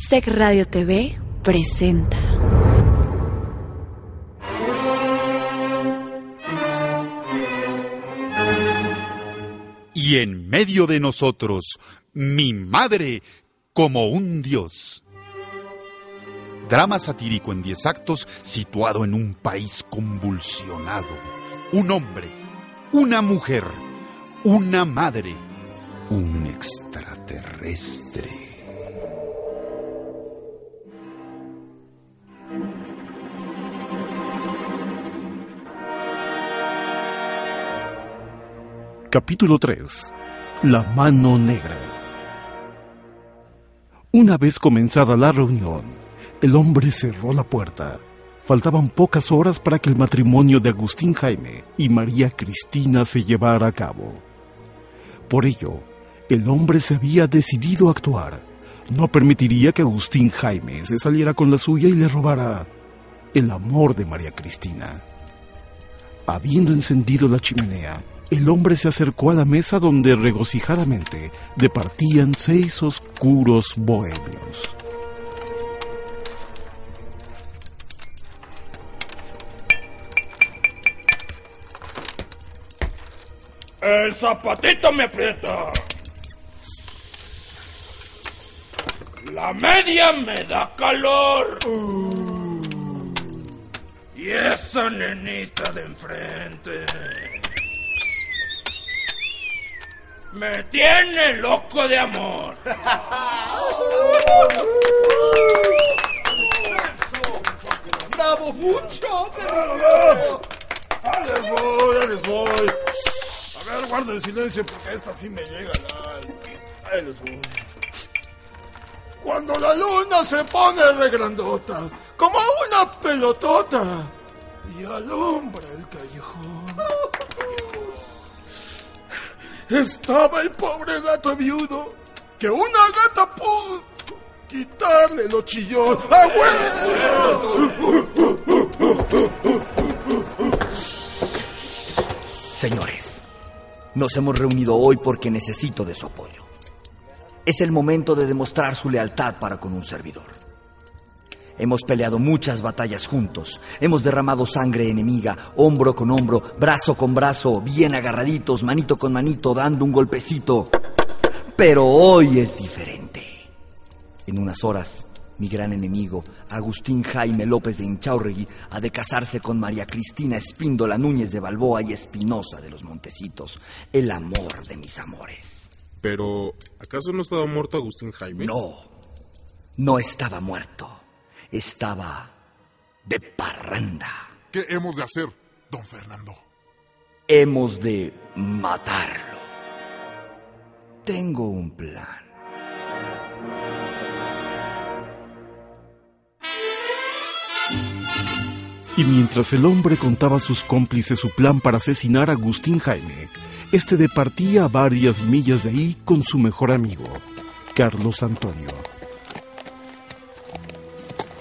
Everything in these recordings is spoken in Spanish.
Sec Radio TV presenta. Y en medio de nosotros, mi madre como un dios. Drama satírico en 10 actos situado en un país convulsionado. Un hombre, una mujer, una madre, un extraterrestre. Capítulo 3. La mano negra. Una vez comenzada la reunión, el hombre cerró la puerta. Faltaban pocas horas para que el matrimonio de Agustín Jaime y María Cristina se llevara a cabo. Por ello, el hombre se había decidido a actuar. No permitiría que Agustín Jaime se saliera con la suya y le robara el amor de María Cristina. Habiendo encendido la chimenea, el hombre se acercó a la mesa donde regocijadamente departían seis oscuros bohemios. El zapatito me aprieta. La media me da calor. Y esa nenita de enfrente. Me tiene loco de amor. ¡Bravo, mucho! ¡Ahí les voy, ahí les voy! A ver, guarden silencio porque esta sí me llega al alma. Ahí les voy. Cuando la luna se pone regrandota, como una pelotota, y alumbra el callejón. Estaba el pobre gato viudo, que una gata pudo quitarle los chillón. ¡Ah, Señores, nos hemos reunido hoy porque necesito de su apoyo. Es el momento de demostrar su lealtad para con un servidor. Hemos peleado muchas batallas juntos, hemos derramado sangre enemiga, hombro con hombro, brazo con brazo, bien agarraditos, manito con manito, dando un golpecito. Pero hoy es diferente. En unas horas, mi gran enemigo, Agustín Jaime López de Inchaurregui, ha de casarse con María Cristina Espíndola Núñez de Balboa y Espinosa de los Montecitos, el amor de mis amores. Pero, ¿acaso no estaba muerto Agustín Jaime? No, no estaba muerto, estaba de parranda. ¿Qué hemos de hacer, don Fernando? Hemos de matarlo. Tengo un plan. Y mientras el hombre contaba a sus cómplices su plan para asesinar a Agustín Jaime, este departía a varias millas de ahí con su mejor amigo, Carlos Antonio.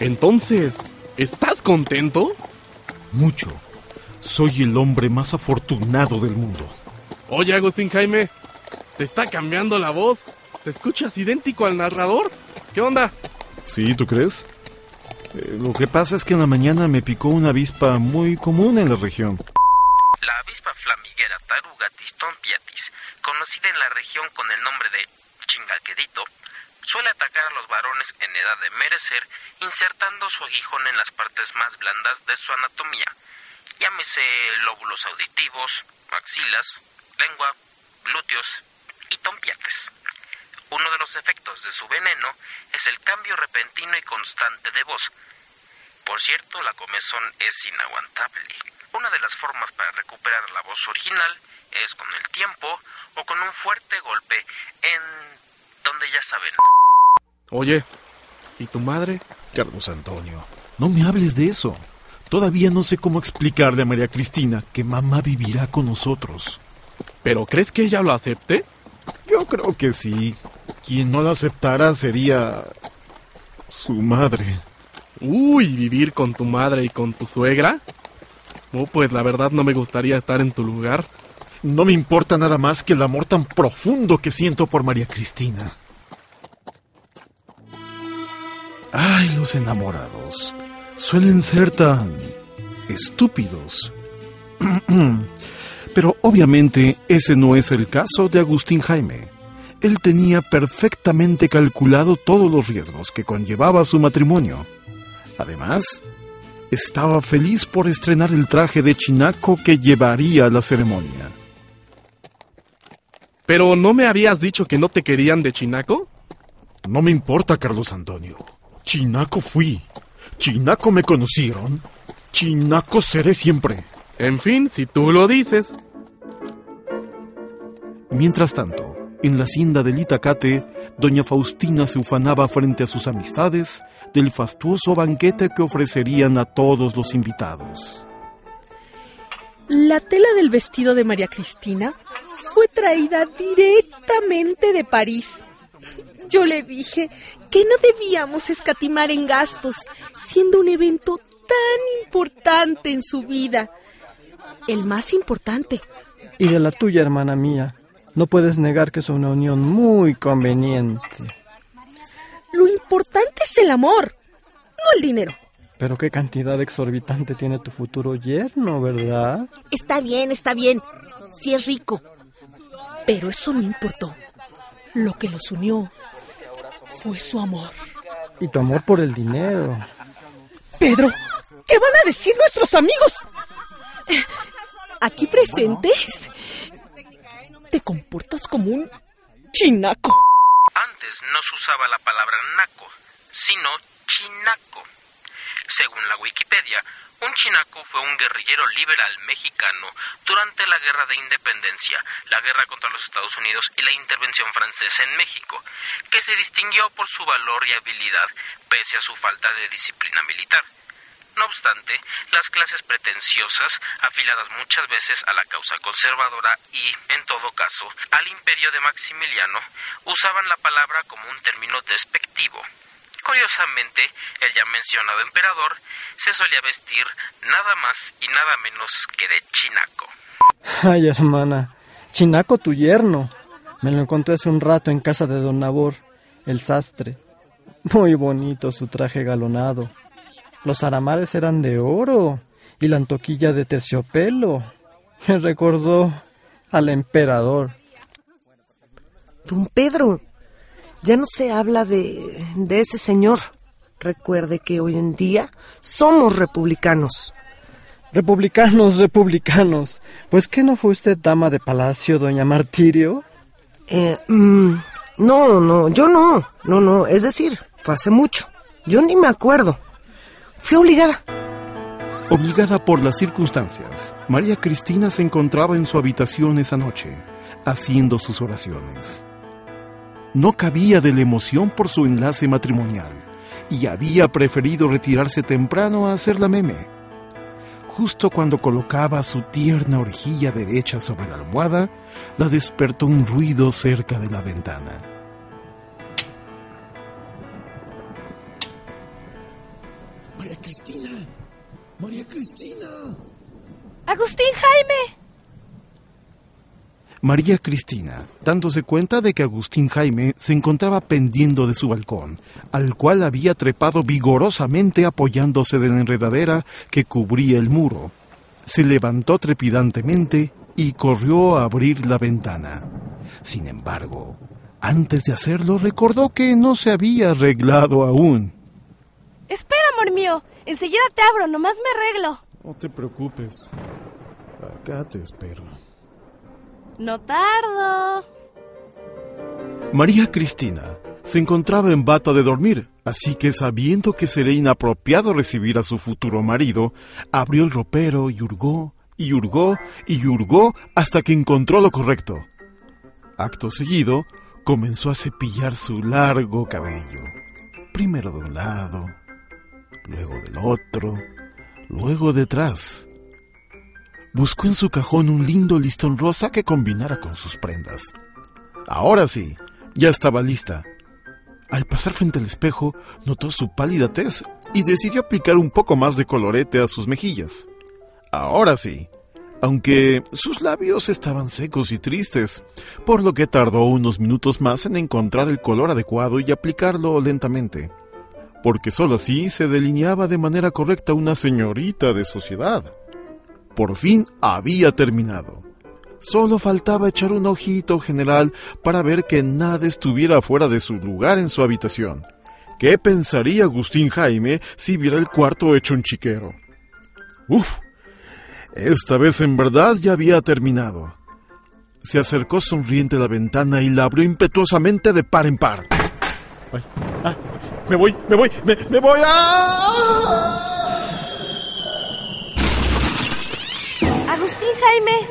Entonces, ¿estás contento? Mucho. Soy el hombre más afortunado del mundo. Oye, Agustín Jaime, te está cambiando la voz. ¿Te escuchas idéntico al narrador? ¿Qué onda? ¿Sí, tú crees? Eh, lo que pasa es que en la mañana me picó una avispa muy común en la región. La avispa flamiguera Taruga tistompiatis, conocida en la región con el nombre de chingaquedito, suele atacar a los varones en edad de merecer, insertando su aguijón en las partes más blandas de su anatomía. Llámese lóbulos auditivos, maxilas, lengua, glúteos y tompiates. Uno de los efectos de su veneno es el cambio repentino y constante de voz. Por cierto, la comezón es inaguantable. Una de las formas para recuperar la voz original es con el tiempo o con un fuerte golpe en donde ya saben. Oye, ¿y tu madre? Carlos Antonio, no me hables de eso. Todavía no sé cómo explicarle a María Cristina que mamá vivirá con nosotros. ¿Pero crees que ella lo acepte? Yo creo que sí. Quien no la aceptara sería su madre. Uy, vivir con tu madre y con tu suegra. Oh, pues la verdad no me gustaría estar en tu lugar. No me importa nada más que el amor tan profundo que siento por María Cristina. Ay, los enamorados suelen ser tan estúpidos. Pero obviamente ese no es el caso de Agustín Jaime. Él tenía perfectamente calculado todos los riesgos que conllevaba su matrimonio. Además, estaba feliz por estrenar el traje de chinaco que llevaría a la ceremonia. ¿Pero no me habías dicho que no te querían de chinaco? No me importa, Carlos Antonio. Chinaco fui. Chinaco me conocieron. Chinaco seré siempre. En fin, si tú lo dices. Mientras tanto, en la hacienda del Itacate, doña Faustina se ufanaba frente a sus amistades del fastuoso banquete que ofrecerían a todos los invitados. La tela del vestido de María Cristina fue traída directamente de París. Yo le dije que no debíamos escatimar en gastos, siendo un evento tan importante en su vida. El más importante. Y de la tuya, hermana mía. No puedes negar que es una unión muy conveniente. Lo importante es el amor, no el dinero. Pero qué cantidad exorbitante tiene tu futuro yerno, ¿verdad? Está bien, está bien. Sí es rico. Pero eso no importó. Lo que los unió fue su amor. Y tu amor por el dinero. Pedro, ¿qué van a decir nuestros amigos? Aquí presentes. Te comportas como un chinaco. Antes no se usaba la palabra naco, sino chinaco. Según la Wikipedia, un chinaco fue un guerrillero liberal mexicano durante la Guerra de Independencia, la guerra contra los Estados Unidos y la intervención francesa en México, que se distinguió por su valor y habilidad pese a su falta de disciplina militar. No obstante, las clases pretenciosas, afiladas muchas veces a la causa conservadora y, en todo caso, al imperio de Maximiliano, usaban la palabra como un término despectivo. Curiosamente, el ya mencionado emperador se solía vestir nada más y nada menos que de chinaco. Ay, hermana, chinaco tu yerno. Me lo encontré hace un rato en casa de don Nabor, el sastre. Muy bonito su traje galonado. Los aramares eran de oro y la antoquilla de terciopelo. Me recordó al emperador. Don Pedro, ya no se habla de, de ese señor. Recuerde que hoy en día somos republicanos. Republicanos, republicanos. Pues que no fue usted dama de palacio, doña Martirio? Eh, mm, no, no, yo no. No, no, es decir, fue hace mucho. Yo ni me acuerdo. Fui obligada. Obligada por las circunstancias, María Cristina se encontraba en su habitación esa noche, haciendo sus oraciones. No cabía de la emoción por su enlace matrimonial y había preferido retirarse temprano a hacer la meme. Justo cuando colocaba su tierna orejilla derecha sobre la almohada, la despertó un ruido cerca de la ventana. María Cristina. María Cristina. Agustín Jaime. María Cristina, dándose cuenta de que Agustín Jaime se encontraba pendiendo de su balcón, al cual había trepado vigorosamente apoyándose de la enredadera que cubría el muro, se levantó trepidantemente y corrió a abrir la ventana. Sin embargo, antes de hacerlo recordó que no se había arreglado aún. Espera, amor mío. Enseguida te abro, nomás me arreglo. No te preocupes. Acá te espero. No tardo. María Cristina se encontraba en bata de dormir, así que sabiendo que sería inapropiado recibir a su futuro marido, abrió el ropero y hurgó, y hurgó, y hurgó hasta que encontró lo correcto. Acto seguido, comenzó a cepillar su largo cabello, primero de un lado, luego del otro, luego detrás. Buscó en su cajón un lindo listón rosa que combinara con sus prendas. Ahora sí, ya estaba lista. Al pasar frente al espejo, notó su pálida tez y decidió aplicar un poco más de colorete a sus mejillas. Ahora sí, aunque sus labios estaban secos y tristes, por lo que tardó unos minutos más en encontrar el color adecuado y aplicarlo lentamente. porque sólo así se delineaba de manera correcta una señorita de sociedad. Por fin había terminado. Solo faltaba echar un ojito general para ver que nada estuviera fuera de su lugar en su habitación. ¿Qué pensaría Agustín Jaime si viera el cuarto hecho un chiquero? Uf, esta vez en verdad ya había terminado. Se acercó sonriente a la ventana y la abrió impetuosamente de par en par. Ay, ah, me voy, me voy, me, voy. ¡Ah! Jaime.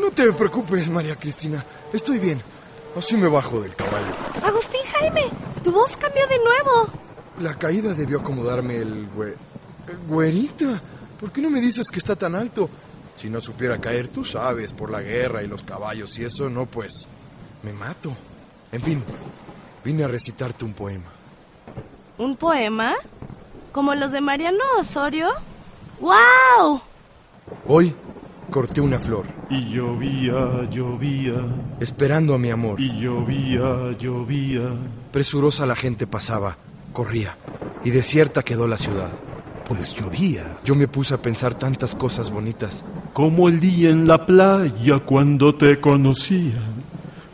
No te preocupes, María Cristina. Estoy bien. Así me bajo del caballo. Agustín Jaime, tu voz cambió de nuevo. La caída debió acomodarme el güe... Güerita, ¿por qué no me dices que está tan alto? Si no supiera caer, tú sabes, por la guerra y los caballos y eso, no, pues me mato. En fin, vine a recitarte un poema. ¿Un poema? ¿Como los de Mariano Osorio? ¡Wow! Hoy corté una flor. Y llovía, llovía. Esperando a mi amor. Y llovía, llovía. Presurosa la gente pasaba, corría. Y desierta quedó la ciudad. Pues llovía. Yo me puse a pensar tantas cosas bonitas. Como el día en la playa cuando te conocía.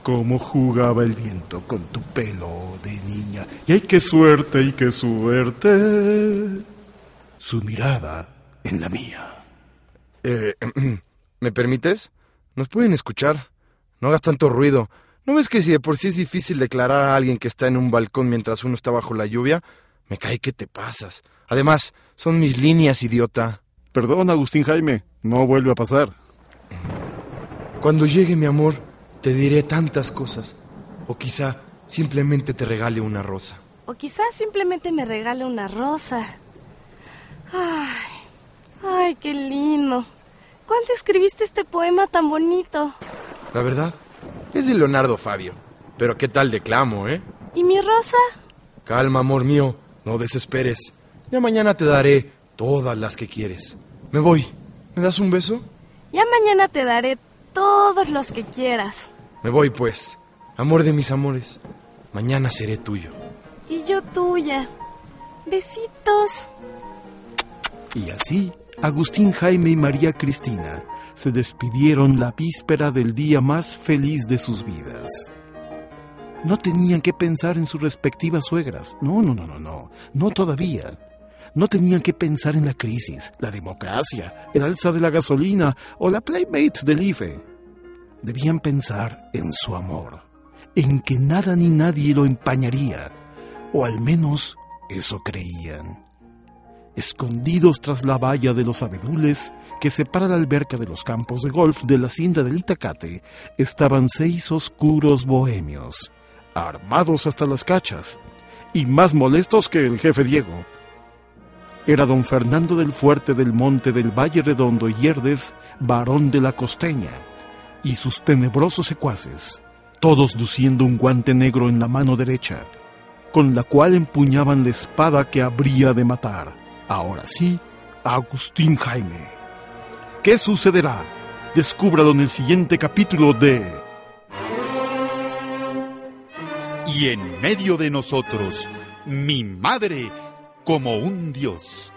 Cómo jugaba el viento con tu pelo de niña. Y ay, qué suerte, y qué suerte. Su mirada en la mía. Eh, ¿Me permites? ¿Nos pueden escuchar? No hagas tanto ruido. ¿No ves que si de por sí es difícil declarar a alguien que está en un balcón mientras uno está bajo la lluvia? Me cae que te pasas. Además, son mis líneas, idiota. Perdón, Agustín Jaime. No vuelve a pasar. Cuando llegue mi amor, te diré tantas cosas. O quizá simplemente te regale una rosa. O quizás simplemente me regale una rosa. Ay, ay, qué lindo. ¿Cuándo escribiste este poema tan bonito? La verdad, es de Leonardo Fabio. Pero qué tal declamo, ¿eh? ¿Y mi rosa? Calma, amor mío, no desesperes. Ya mañana te daré todas las que quieres. Me voy. ¿Me das un beso? Ya mañana te daré todos los que quieras. Me voy, pues. Amor de mis amores. Mañana seré tuyo. Y yo tuya. Besitos. Y así, Agustín Jaime y María Cristina se despidieron la víspera del día más feliz de sus vidas. No tenían que pensar en sus respectivas suegras. No, no, no, no, no. No todavía. No tenían que pensar en la crisis, la democracia, el alza de la gasolina o la playmate del IFE. Debían pensar en su amor, en que nada ni nadie lo empañaría, o al menos eso creían. Escondidos tras la valla de los abedules que separa la alberca de los campos de golf de la hacienda del Itacate, estaban seis oscuros bohemios, armados hasta las cachas, y más molestos que el jefe Diego. Era don Fernando del Fuerte del Monte del Valle Redondo y Yerdes, varón de la costeña, y sus tenebrosos secuaces, todos luciendo un guante negro en la mano derecha, con la cual empuñaban la espada que habría de matar. Ahora sí, Agustín Jaime. ¿Qué sucederá? Descúbralo en el siguiente capítulo de... Y en medio de nosotros, mi madre como un dios.